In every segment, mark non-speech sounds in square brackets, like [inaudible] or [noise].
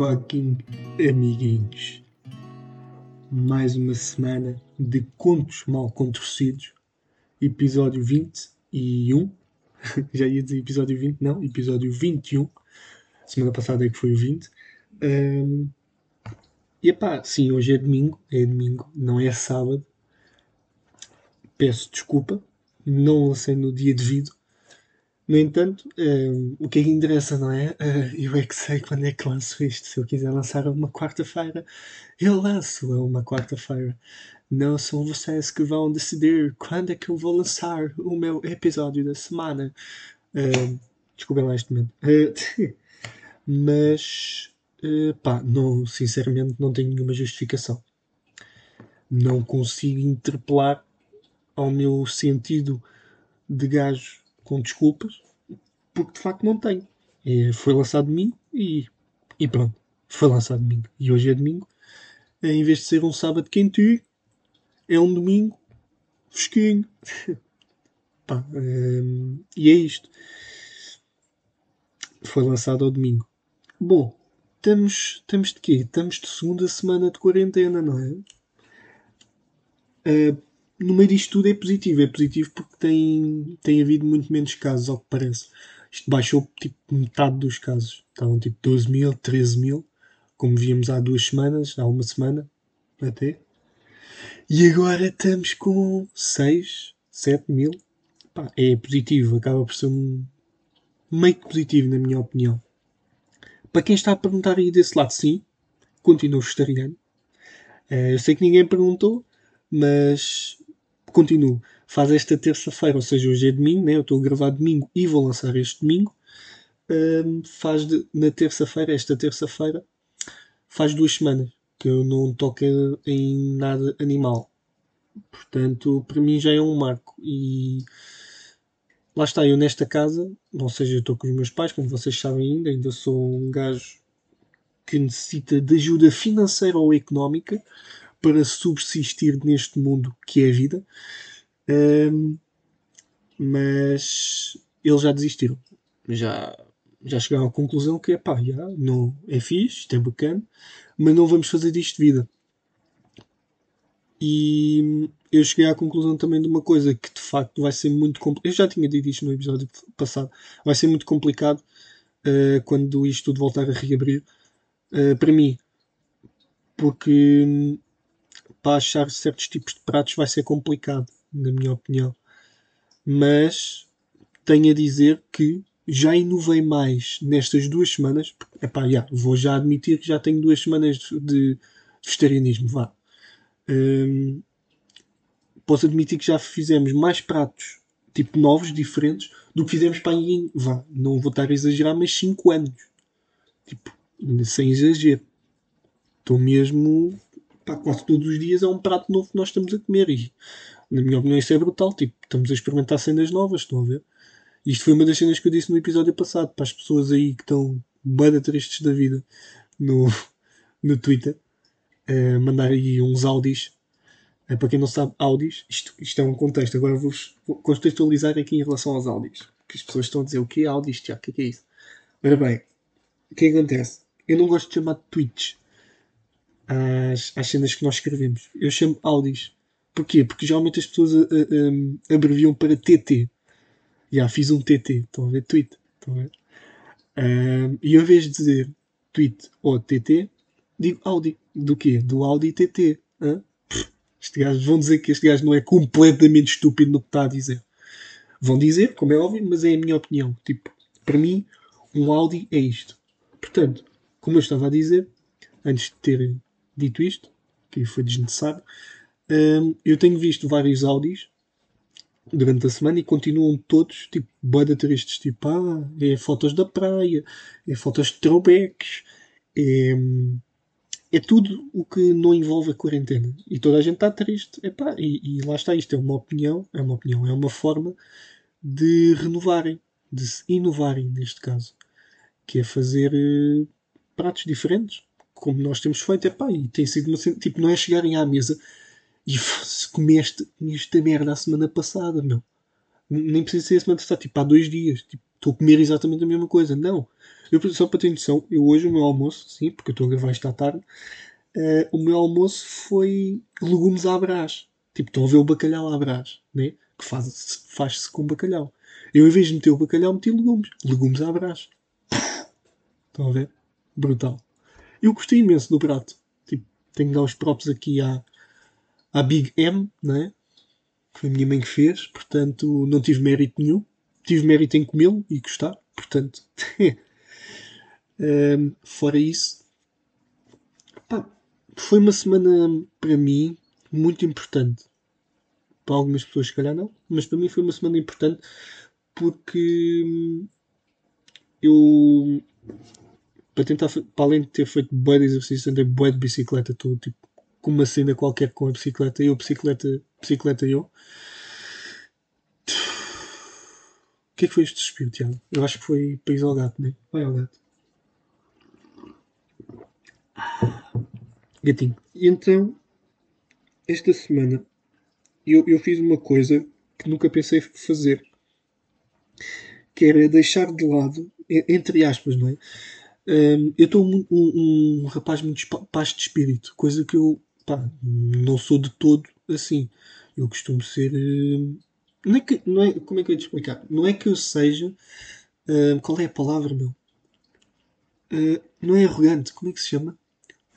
fucking amiguinhos? Mais uma semana de contos mal contorcidos, episódio 21. [laughs] Já ia dizer episódio 20, não, episódio 21. Semana passada é que foi o 20. Um, e pá, sim, hoje é domingo, é domingo, não é sábado. Peço desculpa, não lancei no dia devido no entanto, uh, o que é que interessa, não é? Uh, eu é que sei quando é que lanço isto. Se eu quiser lançar uma quarta-feira, eu lanço a uma quarta-feira. Não são vocês que vão decidir quando é que eu vou lançar o meu episódio da semana. Uh, desculpem lá este momento. Uh, [laughs] mas, uh, pá, não, sinceramente, não tenho nenhuma justificação. Não consigo interpelar ao meu sentido de gajo com desculpas, porque de facto não tenho. É, foi lançado domingo e, e pronto, foi lançado domingo. E hoje é domingo, é, em vez de ser um sábado quentinho, é um domingo fresquinho. [laughs] Pá, é, e é isto. Foi lançado ao domingo. Bom, estamos, estamos de quê? Estamos de segunda semana de quarentena, não é? Uh, no meio disto tudo é positivo. É positivo porque tem, tem havido muito menos casos, ao que parece. Isto baixou tipo metade dos casos. Estavam tipo 12 mil, 13 mil, como víamos há duas semanas, há uma semana até. E agora estamos com 6, 7 mil. Pá, é positivo, acaba por ser um meio que positivo, na minha opinião. Para quem está a perguntar aí desse lado, sim, continuo vegetariano. Uh, eu sei que ninguém perguntou, mas continuo. Faz esta terça-feira, ou seja, hoje é domingo, né? eu estou a gravar domingo e vou lançar este domingo. Um, faz de, na terça-feira, esta terça-feira, faz duas semanas que eu não toco em nada animal. Portanto, para mim já é um marco. E lá está, eu nesta casa, ou seja, estou com os meus pais, como vocês sabem ainda, ainda sou um gajo que necessita de ajuda financeira ou económica para subsistir neste mundo que é a vida. Um, mas eles já desistiram. Já, já chegaram à conclusão que pá, já, não, é fixe, isto é bacana, mas não vamos fazer disto vida. E eu cheguei à conclusão também de uma coisa que de facto vai ser muito complicado. Eu já tinha dito isto no episódio passado. Vai ser muito complicado uh, quando isto tudo voltar a reabrir. Uh, para mim, porque para achar certos tipos de pratos vai ser complicado, na minha opinião. Mas tenho a dizer que já inovei mais nestas duas semanas. Epá, yeah, vou já admitir que já tenho duas semanas de vegetarianismo. Vá. Hum, posso admitir que já fizemos mais pratos tipo novos, diferentes, do que fizemos para aí vá, não vou estar a exagerar, mas 5 anos. Tipo, sem exagero. Estou mesmo pá, quase todos os dias é um prato novo que nós estamos a comer e, na minha opinião, isso é brutal. Tipo, estamos a experimentar cenas novas, estão a ver? Isto foi uma das cenas que eu disse no episódio passado para as pessoas aí que estão bada tristes da vida no, [laughs] no Twitter. Uh, mandar aí uns áudios. Uh, para quem não sabe, áudios, isto, isto é um contexto. Agora vou-vos contextualizar aqui em relação aos áudios. Que as pessoas estão a dizer o que é áudios, Tiago? O que é, que é isso? Ora bem, o que, é que acontece? Eu não gosto de chamar de tweets às, às cenas que nós escrevemos. Eu chamo áudios. Porquê? Porque geralmente as pessoas uh, um, abreviam para TT. Já fiz um TT. Estão a ver? Tweet. Estão a ver? Um, e ao invés de dizer tweet ou TT, digo Audi. Do quê? Do Audi TT. Este gajo, vão dizer que este gajo não é completamente estúpido no que está a dizer. Vão dizer, como é óbvio, mas é a minha opinião. Tipo, para mim, um Audi é isto. Portanto, como eu estava a dizer, antes de ter dito isto, que foi desnecessário, um, eu tenho visto vários áudios durante a semana e continuam todos, tipo, boa tristes, tipo, ah, é fotos da praia, é fotos de throwbacks, é, é tudo o que não envolve a quarentena. E toda a gente está triste. Epá, e, e lá está, isto é uma opinião, é uma opinião, é uma forma de renovarem, de se inovarem neste caso, que é fazer uh, pratos diferentes como nós temos feito, é pá, e tem sido uma tipo, não é chegarem à mesa e se comeste esta merda a semana passada, meu. Nem precisa ser a semana passada, tipo, há dois dias. Tipo, estou a comer exatamente a mesma coisa. Não. Eu, só para ter noção, eu hoje o meu almoço, sim, porque eu estou a gravar esta tarde, uh, o meu almoço foi legumes à brás. Tipo, estão a ver o bacalhau à brás, né? que faz-se faz com bacalhau. Eu, em vez de meter o bacalhau, meti legumes. Legumes à brás. Estão a ver? Brutal. Eu gostei imenso do prato. Tipo, tenho que dar os props aqui à, à Big M, né? Foi a minha mãe que fez, portanto, não tive mérito nenhum. Tive mérito em comê-lo e gostar, portanto. [laughs] um, fora isso, pá, foi uma semana para mim muito importante. Para algumas pessoas, se calhar, não, mas para mim foi uma semana importante porque eu para tentar para além de ter feito bué de exercício andei bué de bicicleta estou tipo com uma cena qualquer com a bicicleta eu bicicleta bicicleta eu o que é que foi este suspiro Tiago? eu acho que foi país ao gato né? vai ao gato gatinho e então esta semana eu, eu fiz uma coisa que nunca pensei fazer que era deixar de lado, entre aspas, não é? Um, eu estou um, um, um, rapaz muito paz de espírito, coisa que eu pá, não sou de todo assim. Eu costumo ser. Uh, não é que, não é, como é que eu ia te explicar? Não é que eu seja. Uh, qual é a palavra, meu? Uh, não é arrogante, como é que se chama?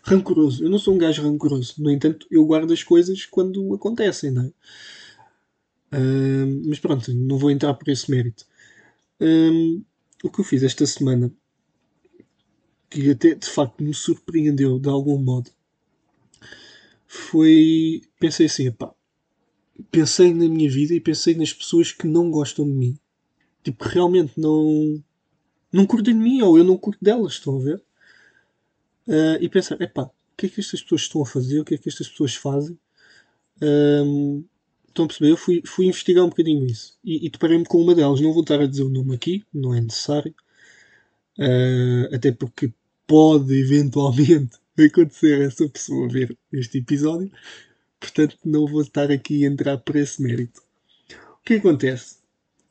Rancoroso. Eu não sou um gajo rancoroso. No entanto, eu guardo as coisas quando acontecem, não é? mas pronto, não vou entrar por esse mérito. O que eu fiz esta semana, que até de facto me surpreendeu de algum modo, foi. Pensei assim, pá. Pensei na minha vida e pensei nas pessoas que não gostam de mim. Tipo, realmente não. Não curtem de mim ou eu não curto delas, estão a ver? Uh, e pensar, epá, o que é que estas pessoas estão a fazer? O que é que estas pessoas fazem? Um, Estão a perceber? Eu fui, fui investigar um bocadinho isso e, e deparei-me com uma delas. Não vou estar a dizer o nome aqui, não é necessário. Uh, até porque pode eventualmente [laughs] acontecer essa pessoa ver este episódio. Portanto, não vou estar aqui a entrar por esse mérito. O que acontece?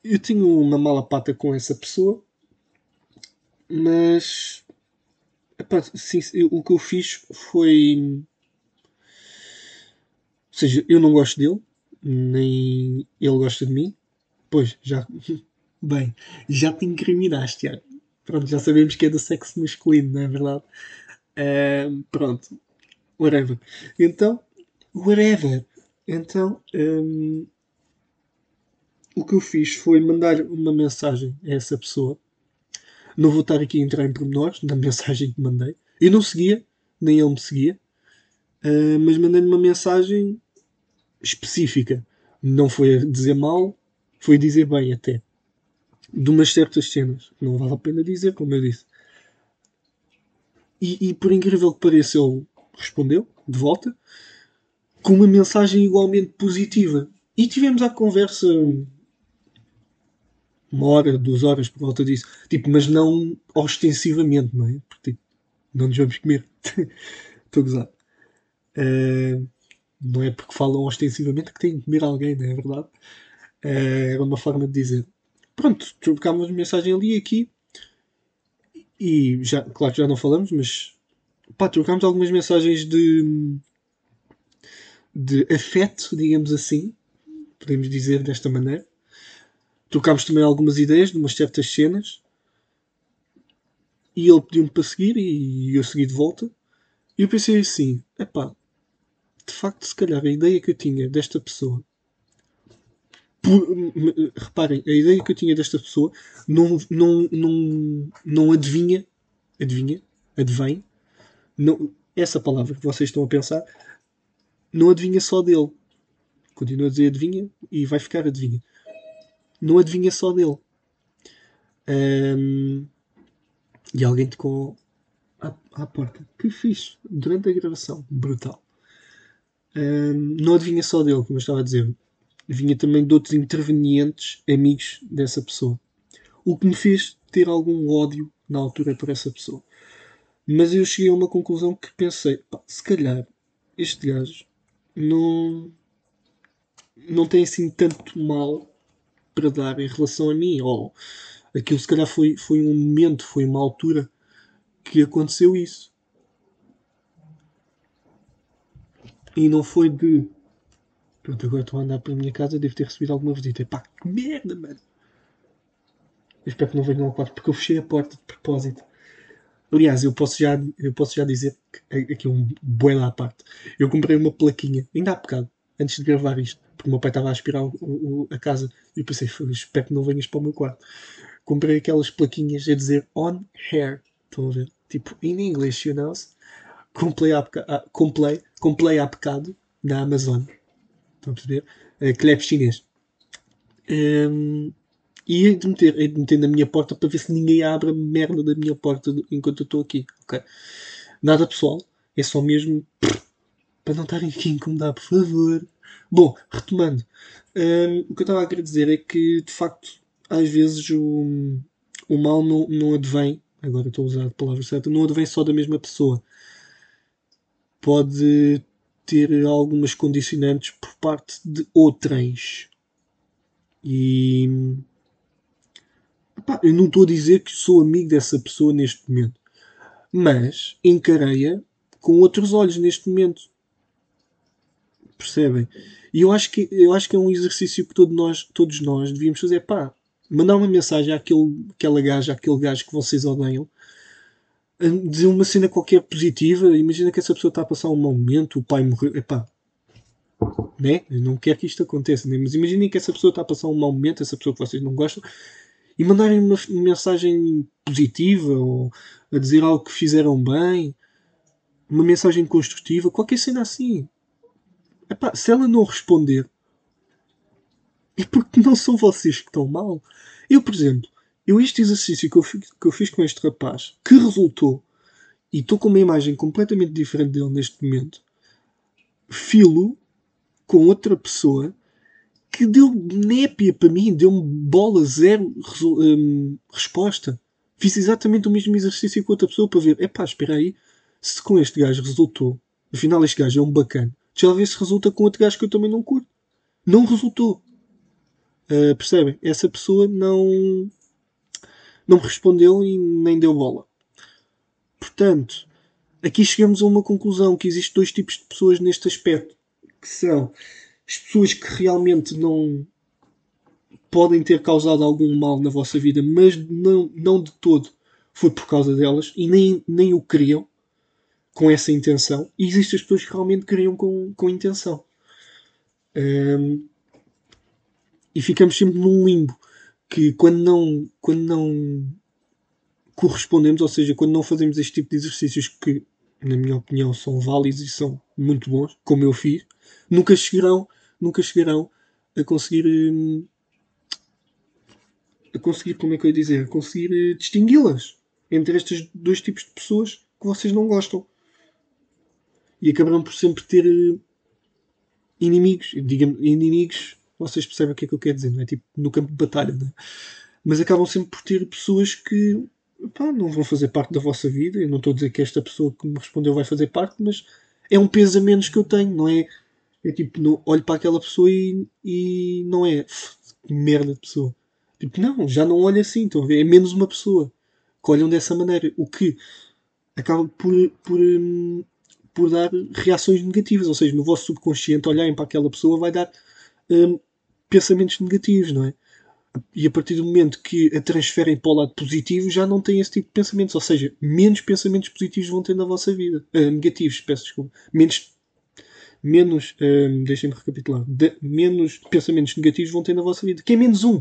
Eu tinha uma mala pata com essa pessoa, mas epá, sim, o que eu fiz foi. Ou seja, eu não gosto dele, nem ele gosta de mim. Pois, já. [laughs] Bem, já te incriminaste, Tiago. Pronto, já sabemos que é do sexo masculino, não é verdade? Uh, pronto. Whatever. Então, whatever. Então, um, o que eu fiz foi mandar uma mensagem a essa pessoa. Não vou estar aqui a entrar em pormenores na [laughs] mensagem que mandei. Eu não seguia, nem ele me seguia. Uh, mas mandei-lhe uma mensagem específica. Não foi a dizer mal, foi a dizer bem até. De umas certas cenas. Não vale a pena dizer, como eu disse. E, e por incrível que pareça, ele respondeu de volta com uma mensagem igualmente positiva. E tivemos a conversa uma hora, duas horas por volta disso. Tipo, mas não ostensivamente, não é? Porque tipo, não nos vamos comer. [laughs] Estou a gozar. Uh, não é porque falam ostensivamente que têm que comer alguém, não é verdade? Eh, era uma forma de dizer. Pronto, trocámos mensagem ali e aqui. E já, claro que já não falamos, mas pá, trocámos algumas mensagens de, de afeto, digamos assim. Podemos dizer desta maneira. Trocámos também algumas ideias de umas certas cenas. E ele pediu-me para seguir e eu segui de volta. E eu pensei assim: epá, de facto, se calhar a ideia que eu tinha desta pessoa. Por, reparem, a ideia que eu tinha desta pessoa não, não, não, não adivinha. Adivinha? Advém? Não, essa palavra que vocês estão a pensar não adivinha só dele. Continua a dizer adivinha e vai ficar adivinha. Não adivinha só dele. Um, e alguém tocou à, à porta. Que fixe. Durante a gravação. Brutal não adivinha só dele, como eu estava a dizer, vinha também de outros intervenientes amigos dessa pessoa. O que me fez ter algum ódio na altura por essa pessoa. Mas eu cheguei a uma conclusão que pensei, pá, se calhar este gajo não, não tem assim tanto mal para dar em relação a mim, ou Aquilo se calhar foi, foi um momento, foi uma altura que aconteceu isso. E não foi de. Pronto, agora estou a andar para a minha casa, devo ter recebido alguma visita. Pá, que merda, mano! Eu espero que não venham ao quarto, porque eu fechei a porta de propósito. Aliás, eu posso já, eu posso já dizer que aqui é um bué à parte. Eu comprei uma plaquinha, ainda há bocado, antes de gravar isto, porque o meu pai estava a aspirar o, o, a casa e eu pensei, espero que não venhas para o meu quarto. Comprei aquelas plaquinhas a dizer on hair. Estão a ver? Tipo, in English, you know? Comprei há, comprei, comprei há bocado na Amazon. Estão a perceber? Uh, crepe chinês. Um, e hei de, meter, hei de meter na minha porta para ver se ninguém abre a merda da minha porta enquanto eu estou aqui. Ok? Nada pessoal. É só mesmo para não estarem aqui a incomodar, por favor. Bom, retomando. Um, o que eu estava a querer dizer é que, de facto, às vezes o, o mal não, não advém, agora estou a usar a palavra certa, não advém só da mesma pessoa. Pode ter algumas condicionantes por parte de outras. E eu não estou a dizer que sou amigo dessa pessoa neste momento, mas encarei-a com outros olhos neste momento. Percebem? E eu acho que, eu acho que é um exercício que todos nós, todos nós devíamos fazer. Pá, mandar uma mensagem àquele, àquela gaja, àquele gajo que vocês odeiam, dizer uma cena qualquer positiva. Imagina que essa pessoa está a passar um mau momento, o pai morreu. Epá, né? Eu não quero que isto aconteça, né? mas imaginem que essa pessoa está a passar um mau momento, essa pessoa que vocês não gostam, e mandarem uma mensagem positiva ou a dizer algo que fizeram bem, uma mensagem construtiva, qualquer cena assim. Epá, se ela não responder, é porque não são vocês que estão mal. Eu, por exemplo, eu este exercício que eu, fiz, que eu fiz com este rapaz, que resultou, e estou com uma imagem completamente diferente dele neste momento, filo com outra pessoa que deu népia para mim, deu-me bola, zero um, resposta. Fiz exatamente o mesmo exercício com outra pessoa para ver, epá, espera aí, se com este gajo resultou, afinal este gajo é um bacana, deixa ver se resulta com outro gajo que eu também não curto. Não resultou. Uh, percebem? Essa pessoa não, não me respondeu e nem deu bola. Portanto, aqui chegamos a uma conclusão que existem dois tipos de pessoas neste aspecto, que são as pessoas que realmente não podem ter causado algum mal na vossa vida, mas não, não de todo foi por causa delas e nem, nem o queriam com essa intenção. E existem as pessoas que realmente queriam com, com intenção. Um, e ficamos sempre num limbo que quando não, quando não correspondemos, ou seja, quando não fazemos este tipo de exercícios que, na minha opinião, são válidos e são muito bons, como eu fiz, nunca chegarão, nunca chegarão a conseguir hum, a conseguir, como é que eu ia dizer, a conseguir eh, distingui-las entre estes dois tipos de pessoas que vocês não gostam. E acabarão por sempre ter eh, inimigos. Digamos, inimigos, vocês percebem o que é que eu quero dizer, não é? Tipo, no campo de batalha, não é? Mas acabam sempre por ter pessoas que pá, não vão fazer parte da vossa vida. Eu não estou a dizer que esta pessoa que me respondeu vai fazer parte, mas é um peso a menos que eu tenho, não é? É tipo, não, olho para aquela pessoa e, e não é que merda de pessoa. Tipo, não, já não olho assim, estão a ver? É menos uma pessoa que olham dessa maneira. O que acaba por, por, hum, por dar reações negativas. Ou seja, no vosso subconsciente, olharem para aquela pessoa vai dar hum, pensamentos negativos, não é? E a partir do momento que a transferem para o lado positivo, já não têm esse tipo de pensamentos. Ou seja, menos pensamentos positivos vão ter na vossa vida. Uh, negativos, peço desculpa. Menos menos, um, deixem-me recapitular, de, menos pensamentos negativos vão ter na vossa vida. Que é menos um.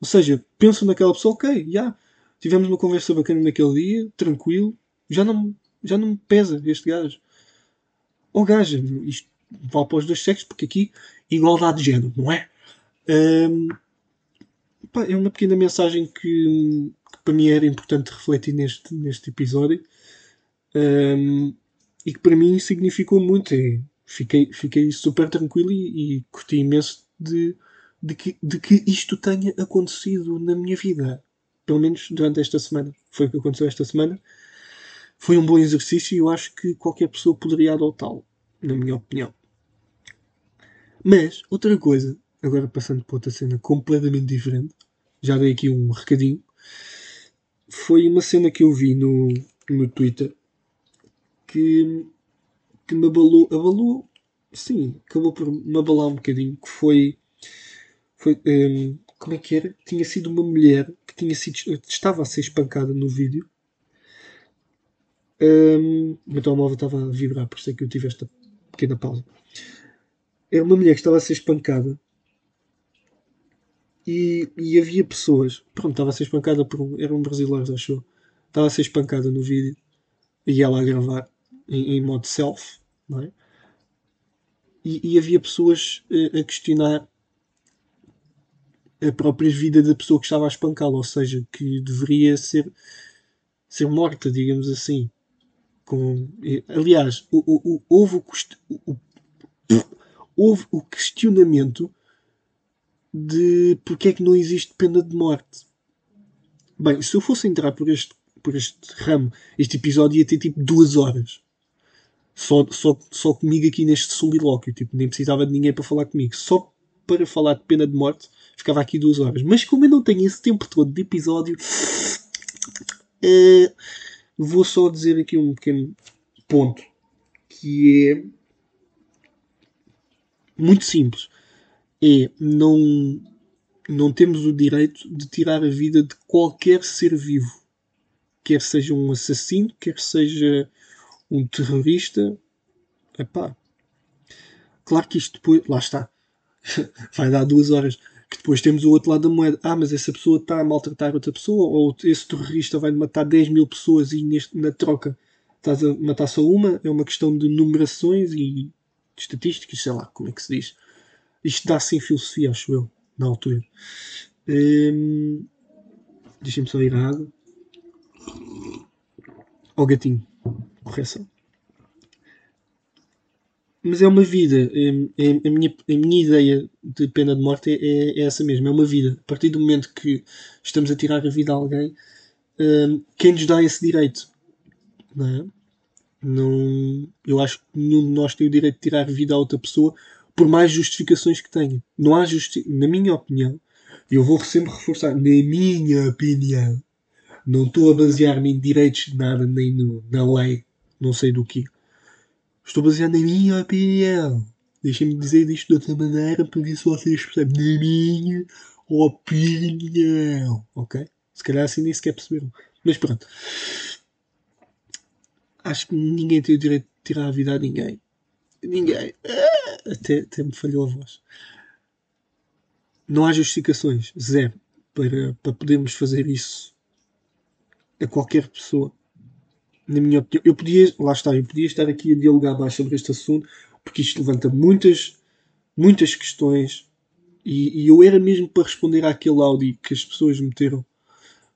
Ou seja, pensam naquela pessoa, ok, já, tivemos uma conversa bacana naquele dia, tranquilo, já não, já não me pesa este gajo. Ou gajo, isto vale para os dois sexos, porque aqui igualdade de género, não é? Um, pá, é uma pequena mensagem que, que, para mim era importante refletir neste, neste episódio um, e que para mim significou muito. É, fiquei, fiquei super tranquilo e, e curti imenso de, de, que, de que isto tenha acontecido na minha vida. Pelo menos durante esta semana. Foi o que aconteceu esta semana. Foi um bom exercício e eu acho que qualquer pessoa poderia adotá-lo, na minha opinião. Mas, outra coisa, agora passando para outra cena completamente diferente, já dei aqui um recadinho. Foi uma cena que eu vi no, no Twitter que, que me abalou, abalou, sim, acabou por me abalar um bocadinho, que foi, foi um, como é que era? Tinha sido uma mulher que tinha sido, estava a ser espancada no vídeo. Um, o meu telemóvel estava a vibrar, por isso é que eu tive esta pequena pausa. Era uma mulher que estava a ser espancada e, e havia pessoas. Pronto, estava a ser espancada por um. Era um brasileiro, achou? Estava a ser espancada no vídeo e ela a gravar em, em modo self, não é? E, e havia pessoas a, a questionar a própria vida da pessoa que estava a espancá-la, ou seja, que deveria ser, ser morta, digamos assim. Com, aliás, o, o, o, houve, o, houve o questionamento de porque é que não existe pena de morte. Bem, se eu fosse entrar por este, por este ramo, este episódio ia ter tipo duas horas. Só, só, só comigo aqui neste solilóquio. Tipo, nem precisava de ninguém para falar comigo. Só para falar de pena de morte ficava aqui duas horas. Mas como eu não tenho esse tempo todo de episódio, uh, vou só dizer aqui um pequeno ponto. Que é muito simples é não, não temos o direito de tirar a vida de qualquer ser vivo. Quer seja um assassino, quer seja um terrorista. Epá. Claro que isto depois. Lá está. [laughs] Vai dar duas horas. Que depois temos o outro lado da moeda. Ah, mas essa pessoa está a maltratar outra pessoa, ou esse terrorista vai matar 10 mil pessoas e neste, na troca estás a matar só uma. É uma questão de numerações e estatísticas, sei lá como é que se diz. Isto dá-se em filosofia, acho eu, na altura. Hum, Deixem-me só ir à água. Ao gatinho. Correção. Mas é uma vida. É, é, a, minha, a minha ideia de pena de morte é, é, essa mesmo. É uma vida. A partir do momento que estamos a tirar a vida a alguém, hum, quem nos dá esse direito? Não é? Não, eu acho que nenhum de nós tem o direito de tirar vida a outra pessoa por mais justificações que tenha. Não há justi na minha opinião, eu vou sempre reforçar, na minha opinião, não estou a basear-me em direitos de nada, nem no, na lei, não sei do que. Estou baseado na minha opinião. Deixem-me dizer isto de outra maneira para ver se vocês percebem. Na minha opinião. Ok? Se calhar assim nem sequer perceberam. Mas pronto. Acho que ninguém tem o direito de tirar a vida a ninguém. Ninguém. Ah, até, até me falhou a voz. Não há justificações, zero, para, para podermos fazer isso a qualquer pessoa. Na minha opinião, eu podia, lá está, eu podia estar aqui a dialogar mais sobre este assunto, porque isto levanta muitas, muitas questões. E, e eu era mesmo para responder àquele áudio que as pessoas meteram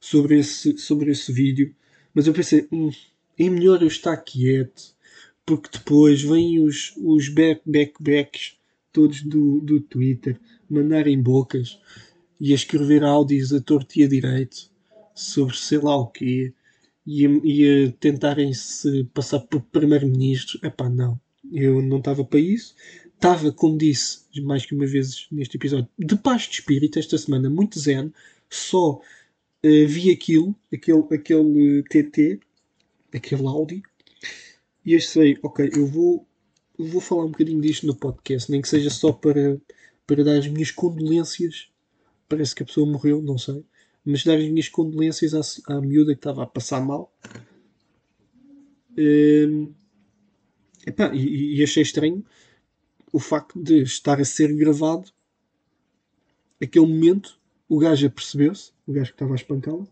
sobre esse, sobre esse vídeo, mas eu pensei, hum, é melhor eu estar quieto porque depois vêm os, os back, back, backs todos do, do Twitter mandarem bocas e a escrever áudios a torto e a direito sobre sei lá o quê e e a tentarem se passar por primeiro-ministro. Epá, não. Eu não estava para isso. Estava, como disse mais que uma vez neste episódio, de paz de espírito esta semana, muito zen. Só uh, vi aquilo, aquele, aquele TT, aquele áudio, e achei, ok, eu vou, vou falar um bocadinho disto no podcast, nem que seja só para, para dar as minhas condolências. Parece que a pessoa morreu, não sei. Mas dar as minhas condolências à, à miúda que estava a passar mal. Um, epá, e, e achei estranho o facto de estar a ser gravado aquele momento o gajo apercebeu-se, o gajo que estava a espancá-la,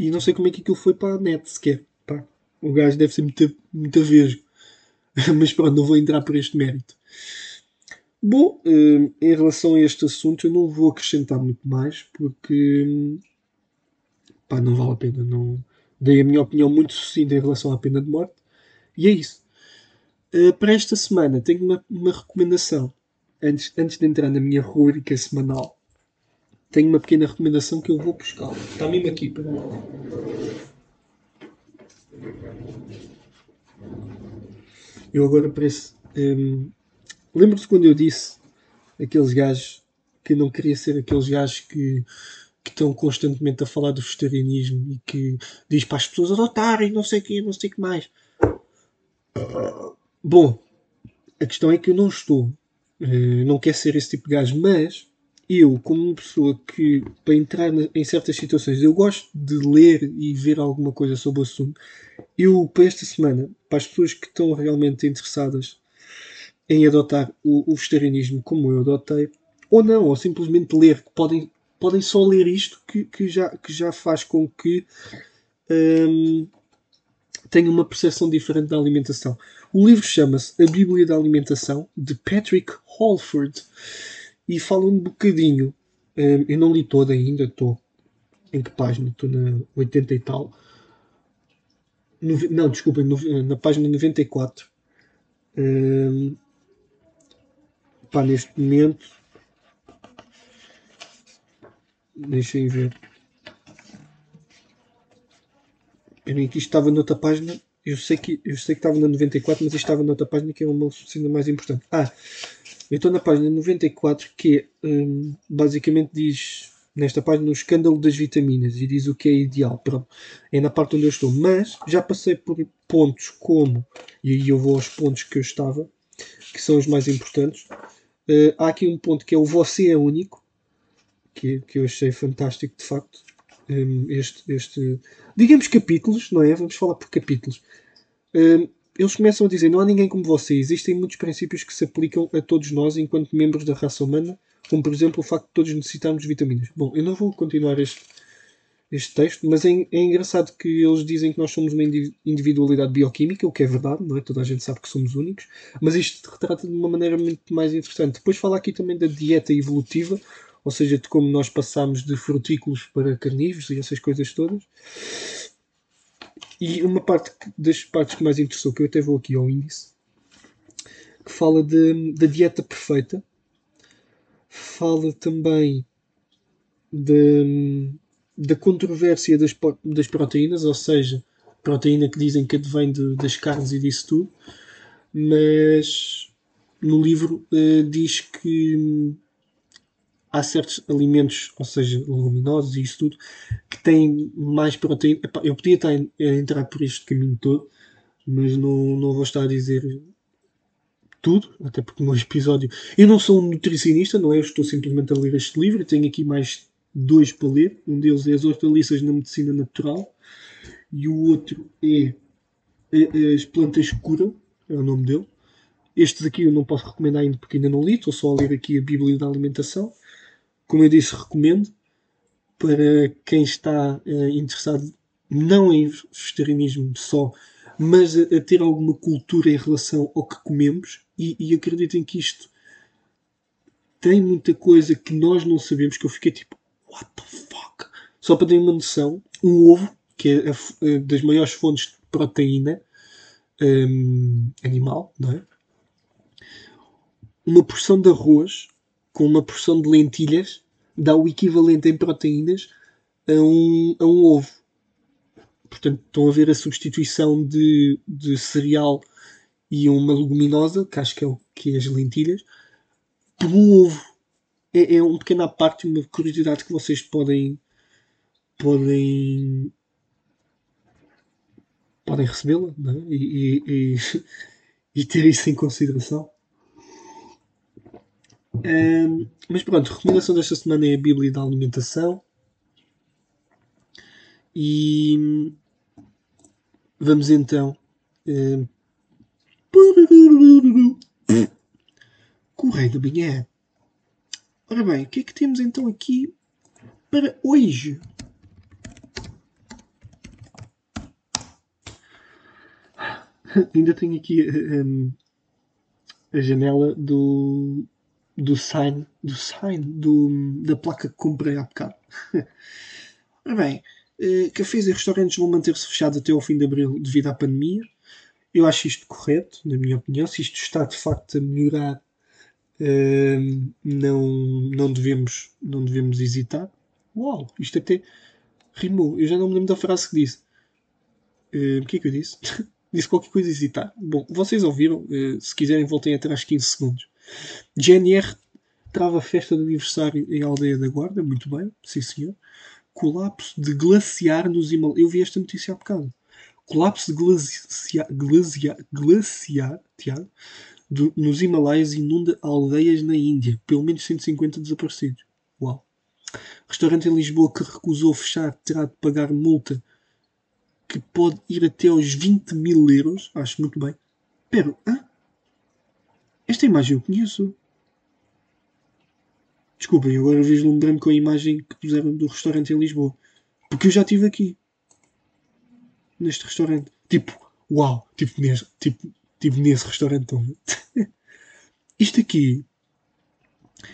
e não sei como é que aquilo foi para a net sequer. O gajo deve ser muito, muito vesgo. [laughs] Mas pronto, não vou entrar por este mérito. Bom, eh, em relação a este assunto, eu não vou acrescentar muito mais porque pá, não vale a pena. Não... Dei a minha opinião muito sucinta em relação à pena de morte. E é isso. Eh, para esta semana, tenho uma, uma recomendação. Antes, antes de entrar na minha rubrica semanal, tenho uma pequena recomendação que eu vou buscar. Está mesmo aqui. Para... Eu agora parece. Hum, Lembro-te quando eu disse aqueles gajos que não queria ser aqueles gajos que, que estão constantemente a falar do vegetarianismo e que diz para as pessoas adotarem, não sei o que, não sei o que mais. Bom, a questão é que eu não estou. Uh, não quero ser esse tipo de gajo, mas eu, como uma pessoa que, para entrar em certas situações, eu gosto de ler e ver alguma coisa sobre o assunto, eu, para esta semana, para as pessoas que estão realmente interessadas em adotar o, o vegetarianismo como eu adotei, ou não, ou simplesmente ler, que podem, podem só ler isto, que, que, já, que já faz com que hum, tenham uma percepção diferente da alimentação. O livro chama-se A Bíblia da Alimentação, de Patrick Holford e fala um bocadinho. Um, eu não li toda ainda, estou. Em que página? Estou na 80 e tal. No, não, desculpem, na página 94. Um, pá, neste momento. Deixem ver. Eu nem que estava noutra página. Eu sei que, eu sei que estava na 94, mas estava noutra página que é uma ainda mais importante. Ah, eu estou na página 94 que um, basicamente diz nesta página o escândalo das vitaminas e diz o que é ideal. Pronto, é na parte onde eu estou. Mas já passei por pontos como, e aí eu vou aos pontos que eu estava, que são os mais importantes. Uh, há aqui um ponto que é o você é único, que, que eu achei fantástico de facto. Um, este, este, digamos capítulos, não é? Vamos falar por capítulos. Um, eles começam a dizer: não há ninguém como você. Existem muitos princípios que se aplicam a todos nós enquanto membros da raça humana, como por exemplo o facto de todos necessitarmos de vitaminas. Bom, eu não vou continuar este, este texto, mas é, é engraçado que eles dizem que nós somos uma individualidade bioquímica, o que é verdade, não é? Toda a gente sabe que somos únicos, mas isto retrata de uma maneira muito mais interessante. Depois fala aqui também da dieta evolutiva, ou seja, de como nós passamos de frutícolas para carnívoros e essas coisas todas. E uma parte das partes que mais interessou, que eu até vou aqui ao índice, que fala de, da dieta perfeita, fala também de, da controvérsia das, das proteínas, ou seja, proteína que dizem que advém de, das carnes e disso tudo, mas no livro uh, diz que há certos alimentos, ou seja, leguminosos e isso tudo, que têm mais proteína. Epá, eu podia estar a entrar por este caminho todo, mas não, não vou estar a dizer tudo, até porque no [laughs] episódio. Eu não sou um nutricionista, não é? Eu estou simplesmente a ler este livro. Tenho aqui mais dois para ler. Um deles é As Hortaliças na Medicina Natural e o outro é As Plantas Curam, é o nome dele. Estes aqui eu não posso recomendar ainda porque ainda não li, estou só a ler aqui a Bíblia da Alimentação. Como eu disse, recomendo para quem está uh, interessado não em vegetarianismo só, mas a, a, ter alguma cultura em relação ao que comemos e, e acreditem que isto tem muita coisa que nós não sabemos que eu fiquei tipo, what the fuck? Só para ter uma noção, um ovo, que é a, a, das maiores fontes de proteína um, animal, não é? Uma porção de arroz com uma porção de lentilhas dá o equivalente em proteínas a um, a um ovo. Portanto, estão a ver a substituição de, de cereal e uma leguminosa, que acho que é o que é as lentilhas, por um ovo. É, é uma pequena parte, uma curiosidade que vocês podem podem podem recebê-la é? e, e, e, [laughs] e ter isso em consideração. Mas pronto, a recomendação desta semana é a Bíblia da Alimentação. E vamos então. Um, Correio da manhã. Ora bem, o que é que temos então aqui para hoje? Ainda tenho aqui um, a janela do, do sign, do sign do, da placa que comprei há bocado. [laughs] Ora bem, uh, cafés e restaurantes vão manter-se fechados até ao fim de abril devido à pandemia. Eu acho isto correto, na minha opinião. Se isto está de facto a melhorar, uh, não, não, devemos, não devemos hesitar. Uau, isto até rimou. Eu já não me lembro da frase que disse. Uh, o que é que eu disse? [laughs] disse qualquer coisa hesitar. Bom, vocês ouviram. Uh, se quiserem, voltem atrás 15 segundos. GNR trava festa de aniversário em Aldeia da Guarda, muito bem, sim senhor. Colapso de glaciar nos Himalaias. Eu vi esta notícia há bocado. Colapso de glaciar, glaciar, glaciar Tiago, do, nos Himalaias inunda aldeias na Índia. Pelo menos 150 desaparecidos. Uau. Restaurante em Lisboa que recusou fechar terá de pagar multa que pode ir até aos 20 mil euros. Acho muito bem. Pero, hã? Esta imagem eu conheço. Desculpem, agora vislumbrei-me com a imagem que puseram do restaurante em Lisboa. Porque eu já estive aqui. Neste restaurante. Tipo, uau, tipo nesse, tipo, tipo nesse restaurante. [laughs] Isto aqui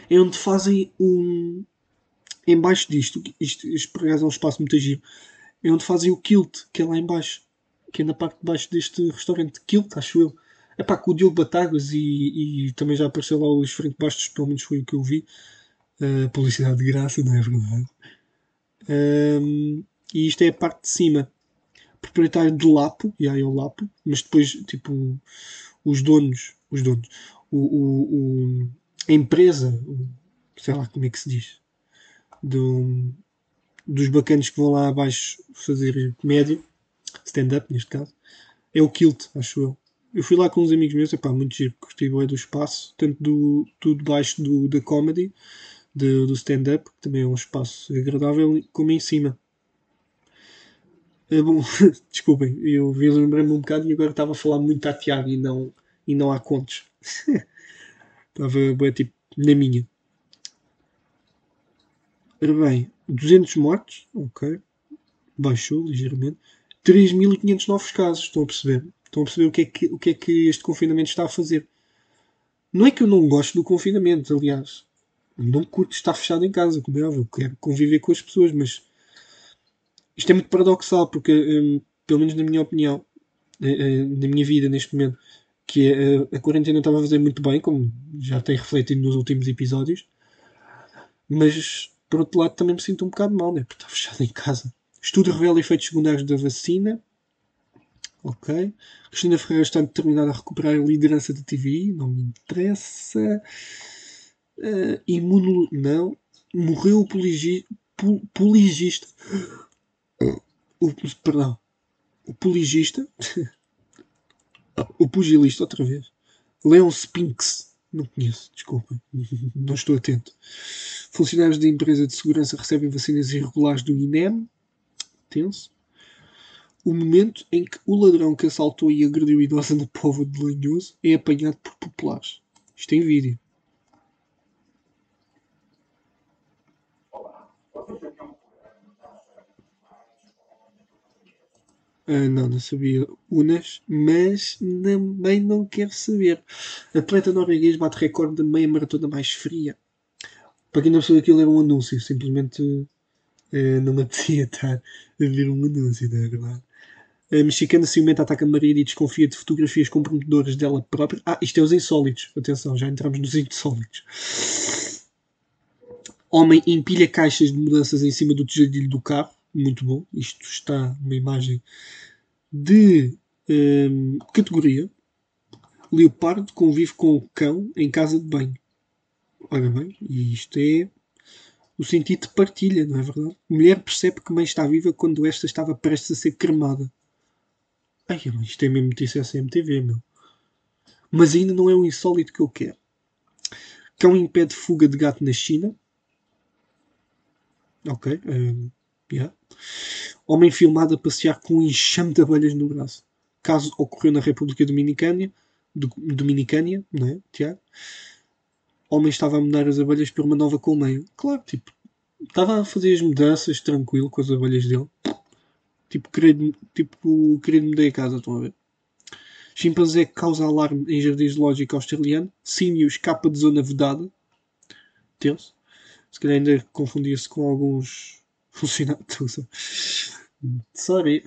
é onde fazem um. Embaixo disto, isto, isto por acaso é um espaço muito giro, é onde fazem o kilt, que é lá embaixo, que é na parte de baixo deste restaurante. Kilt, acho eu. É pá, com o Diogo Batagas e, e também já apareceu lá o Luís Franco Bastos, pelo menos foi o que eu vi. Uh, publicidade de graça, não é verdade? Um, e isto é a parte de cima. Proprietário do Lapo, e aí é o Lapo, mas depois, tipo, os donos, os donos, o, o, o a empresa, sei lá como é que se diz, do, dos bacanos que vão lá abaixo fazer comédia, stand-up neste caso, é o Kilt, acho eu. Eu fui lá com uns amigos meus, é pá, muito giro, gostei bem do espaço, tanto do, do debaixo do, da comedy, do, do stand-up, que também é um espaço agradável, como em cima. É bom, [laughs] desculpem, eu vi lembrei-me um bocado e agora estava a falar muito a Tiago e não, e não há contos. [laughs] estava bem tipo na minha. Ora bem, 200 mortos, ok, baixou ligeiramente. 3.500 novos casos, estão a perceber? Estão a perceber o que, é que, o que é que este confinamento está a fazer? Não é que eu não gosto do confinamento, aliás. Não curto estar fechado em casa, como é óbvio. Quero conviver com as pessoas, mas isto é muito paradoxal, porque, hum, pelo menos na minha opinião, eh, eh, na minha vida neste momento, que a, a quarentena estava a fazer muito bem, como já tem refletido nos últimos episódios, mas por outro lado também me sinto um bocado mal, né? porque está fechado em casa. Estudo revela efeitos secundários da vacina. Ok. Cristina Ferreira está determinada a recuperar a liderança da TVI. Não me interessa. Uh. Não. Morreu o poligi... poligista. [gasps] O, perdão. O poligista. [laughs] o pugilista, outra vez. Leon Spinks. Não conheço, desculpem. [laughs] Não estou atento. Funcionários da empresa de segurança recebem vacinas irregulares do INEM. Tenso. O momento em que o ladrão que assaltou e agrediu idosa na Pova de Lanhoso é apanhado por populares. Isto em vídeo. Ah, não, não sabia Unas, mas também não quero saber. Atleta norueguês bate recorde da meia maratona mais fria. Para quem não sabe, aquilo era um anúncio, simplesmente uh, não me apetecia estar a ver um anúncio, não é verdade? A mexicana ciumenta ataca marido e desconfia de fotografias comprometedoras dela própria. Ah, isto é os insólitos. Atenção, já entramos nos insólitos. Homem empilha caixas de mudanças em cima do tejadilho do carro muito bom. Isto está uma imagem de um, categoria. Leopardo convive com o cão em casa de banho. Olha bem, e isto é o sentido de partilha, não é verdade? Mulher percebe que mãe está viva quando esta estava prestes a ser cremada. Ai, isto é mesmo notícia CMTV, meu. Mas ainda não é o insólito que eu quero. Cão impede fuga de gato na China. Ok. Um, Yeah. Homem filmado a passear com um enxame de abelhas no braço. Caso ocorreu na República Dominicana, do, Dominicânia, não é, Tiago? Homem estava a mudar as abelhas por uma nova colmeia. Claro, tipo, estava a fazer as mudanças tranquilo com as abelhas dele. Tipo, querido, tipo, querido mudei a casa, estão a ver? Chimpanzé causa alarme em jardim zoológico australiano. Símio escapa de zona vedada. Tenso. Se calhar ainda confundia-se com alguns [laughs] funcionar tudo. Sorry.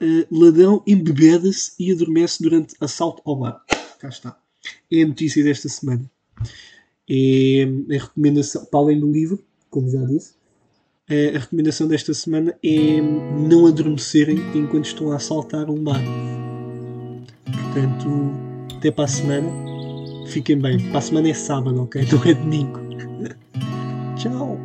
Uh, ladrão embebeda-se e adormece durante assalto ao bar. Cá está. É a notícia desta semana. É a recomendação, para além do livro, como já disse, a recomendação desta semana é não adormecerem enquanto estão a assaltar um bar. Portanto, até para a semana. Fiquem bem. Para a semana é sábado, ok? [laughs] Não é domingo. [laughs] Tchau.